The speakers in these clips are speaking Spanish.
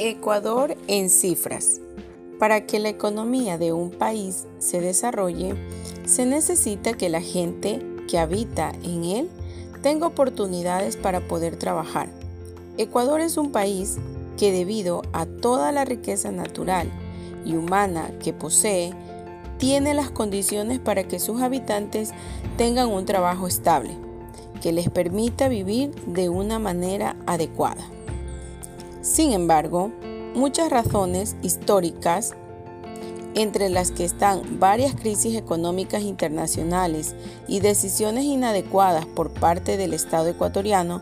Ecuador en cifras. Para que la economía de un país se desarrolle, se necesita que la gente que habita en él tenga oportunidades para poder trabajar. Ecuador es un país que debido a toda la riqueza natural y humana que posee, tiene las condiciones para que sus habitantes tengan un trabajo estable, que les permita vivir de una manera adecuada. Sin embargo, muchas razones históricas, entre las que están varias crisis económicas internacionales y decisiones inadecuadas por parte del Estado ecuatoriano,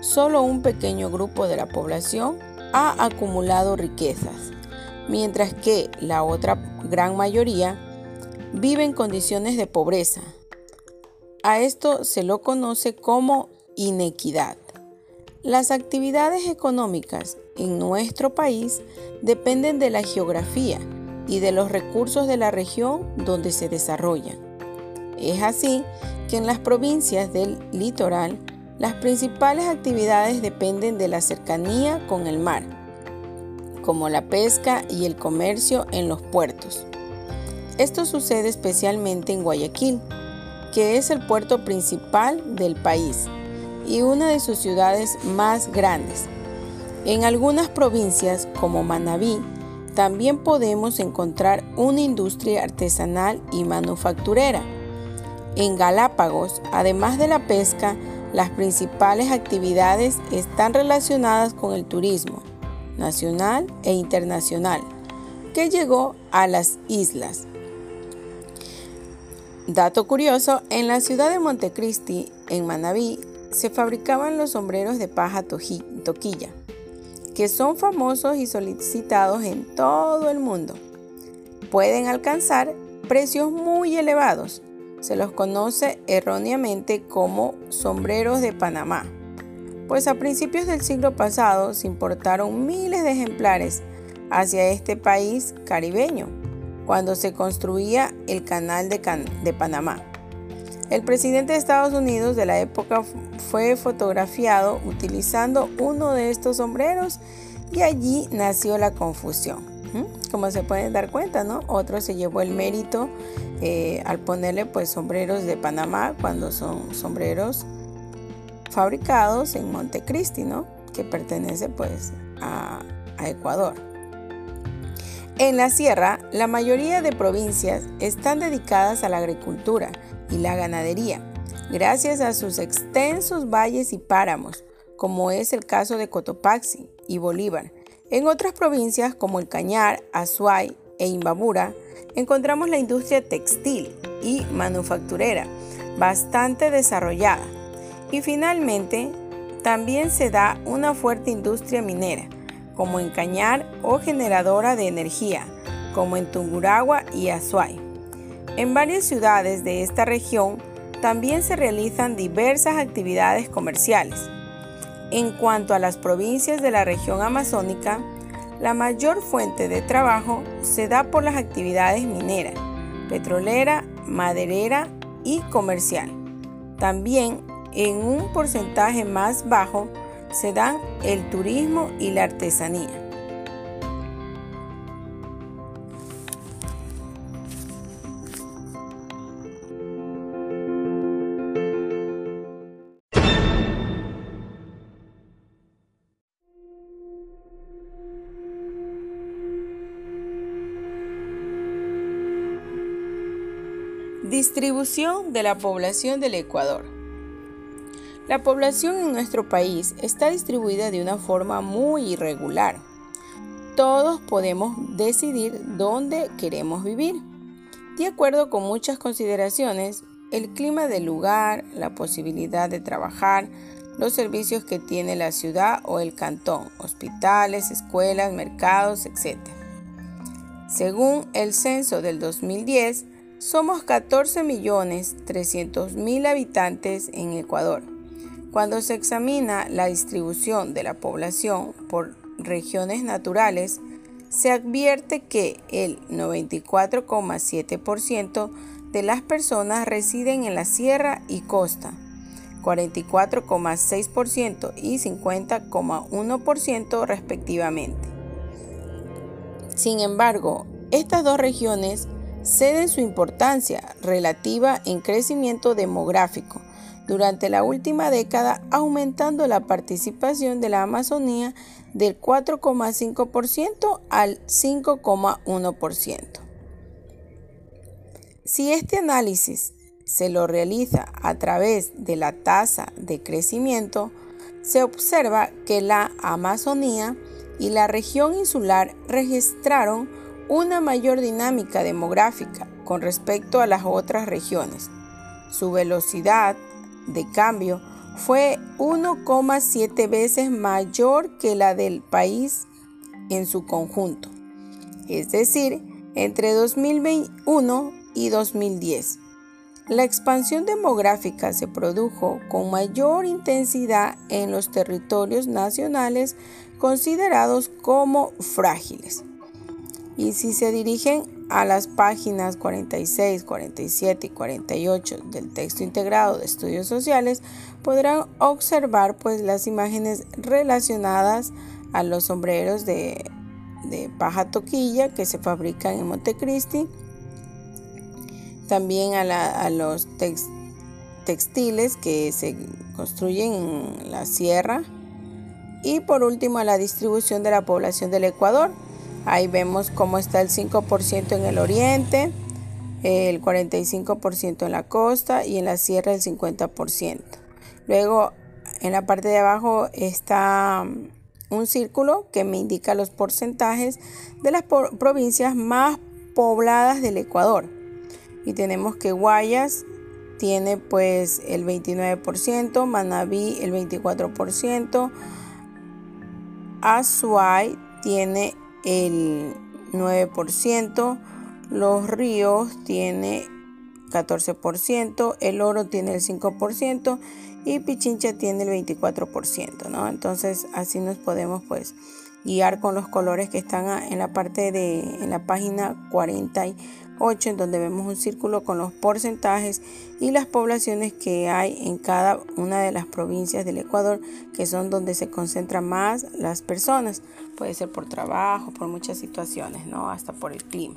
solo un pequeño grupo de la población ha acumulado riquezas, mientras que la otra gran mayoría vive en condiciones de pobreza. A esto se lo conoce como inequidad. Las actividades económicas en nuestro país dependen de la geografía y de los recursos de la región donde se desarrollan. Es así que en las provincias del litoral, las principales actividades dependen de la cercanía con el mar, como la pesca y el comercio en los puertos. Esto sucede especialmente en Guayaquil, que es el puerto principal del país y una de sus ciudades más grandes. En algunas provincias como Manabí también podemos encontrar una industria artesanal y manufacturera. En Galápagos, además de la pesca, las principales actividades están relacionadas con el turismo nacional e internacional que llegó a las islas. Dato curioso, en la ciudad de Montecristi, en Manabí, se fabricaban los sombreros de paja toquilla, que son famosos y solicitados en todo el mundo. Pueden alcanzar precios muy elevados. Se los conoce erróneamente como sombreros de Panamá, pues a principios del siglo pasado se importaron miles de ejemplares hacia este país caribeño, cuando se construía el canal de, de Panamá. El presidente de Estados Unidos de la época fue fotografiado utilizando uno de estos sombreros y allí nació la confusión. Como se pueden dar cuenta, ¿no? Otro se llevó el mérito eh, al ponerle pues sombreros de Panamá cuando son sombreros fabricados en Montecristi, ¿no? Que pertenece pues a, a Ecuador. En la sierra, la mayoría de provincias están dedicadas a la agricultura y la ganadería, gracias a sus extensos valles y páramos, como es el caso de Cotopaxi y Bolívar. En otras provincias como el Cañar, Azuay e Imbabura, encontramos la industria textil y manufacturera bastante desarrollada. Y finalmente, también se da una fuerte industria minera, como en Cañar o generadora de energía, como en Tunguragua y Azuay. En varias ciudades de esta región también se realizan diversas actividades comerciales. En cuanto a las provincias de la región amazónica, la mayor fuente de trabajo se da por las actividades minera, petrolera, maderera y comercial. También en un porcentaje más bajo se dan el turismo y la artesanía. Distribución de la población del Ecuador. La población en nuestro país está distribuida de una forma muy irregular. Todos podemos decidir dónde queremos vivir. De acuerdo con muchas consideraciones, el clima del lugar, la posibilidad de trabajar, los servicios que tiene la ciudad o el cantón, hospitales, escuelas, mercados, etc. Según el censo del 2010, somos 14.300.000 habitantes en Ecuador. Cuando se examina la distribución de la población por regiones naturales, se advierte que el 94,7% de las personas residen en la sierra y costa, 44,6% y 50,1% respectivamente. Sin embargo, estas dos regiones ceden su importancia relativa en crecimiento demográfico durante la última década, aumentando la participación de la Amazonía del 4,5% al 5,1%. Si este análisis se lo realiza a través de la tasa de crecimiento, se observa que la Amazonía y la región insular registraron una mayor dinámica demográfica con respecto a las otras regiones. Su velocidad de cambio fue 1,7 veces mayor que la del país en su conjunto, es decir, entre 2021 y 2010. La expansión demográfica se produjo con mayor intensidad en los territorios nacionales considerados como frágiles. Y si se dirigen a las páginas 46, 47 y 48 del texto integrado de estudios sociales, podrán observar pues las imágenes relacionadas a los sombreros de, paja toquilla que se fabrican en Montecristi, también a, los textiles que se construyen en la sierra y por último a la distribución de la población del Ecuador Ahí vemos cómo está el 5% en el oriente, el 45% en la costa y en la sierra el 50%. Luego en la parte de abajo está mm, un círculo que me indica los porcentajes de las provincias más pobladas del Ecuador. Y tenemos que Guayas tiene pues el 29%, Manabí el 24%, Azuay tiene el 9%, los ríos tiene 14%, el oro tiene el 5% y Pichincha tiene el 24%, ¿no? Entonces así nos podemos pues guiar con los colores que están en la parte de en la página 48 en donde vemos un círculo con los porcentajes y las poblaciones que hay en cada una de las provincias del Ecuador que son donde se concentran más las personas. Puede ser por trabajo por muchas situaciones no hasta por el clima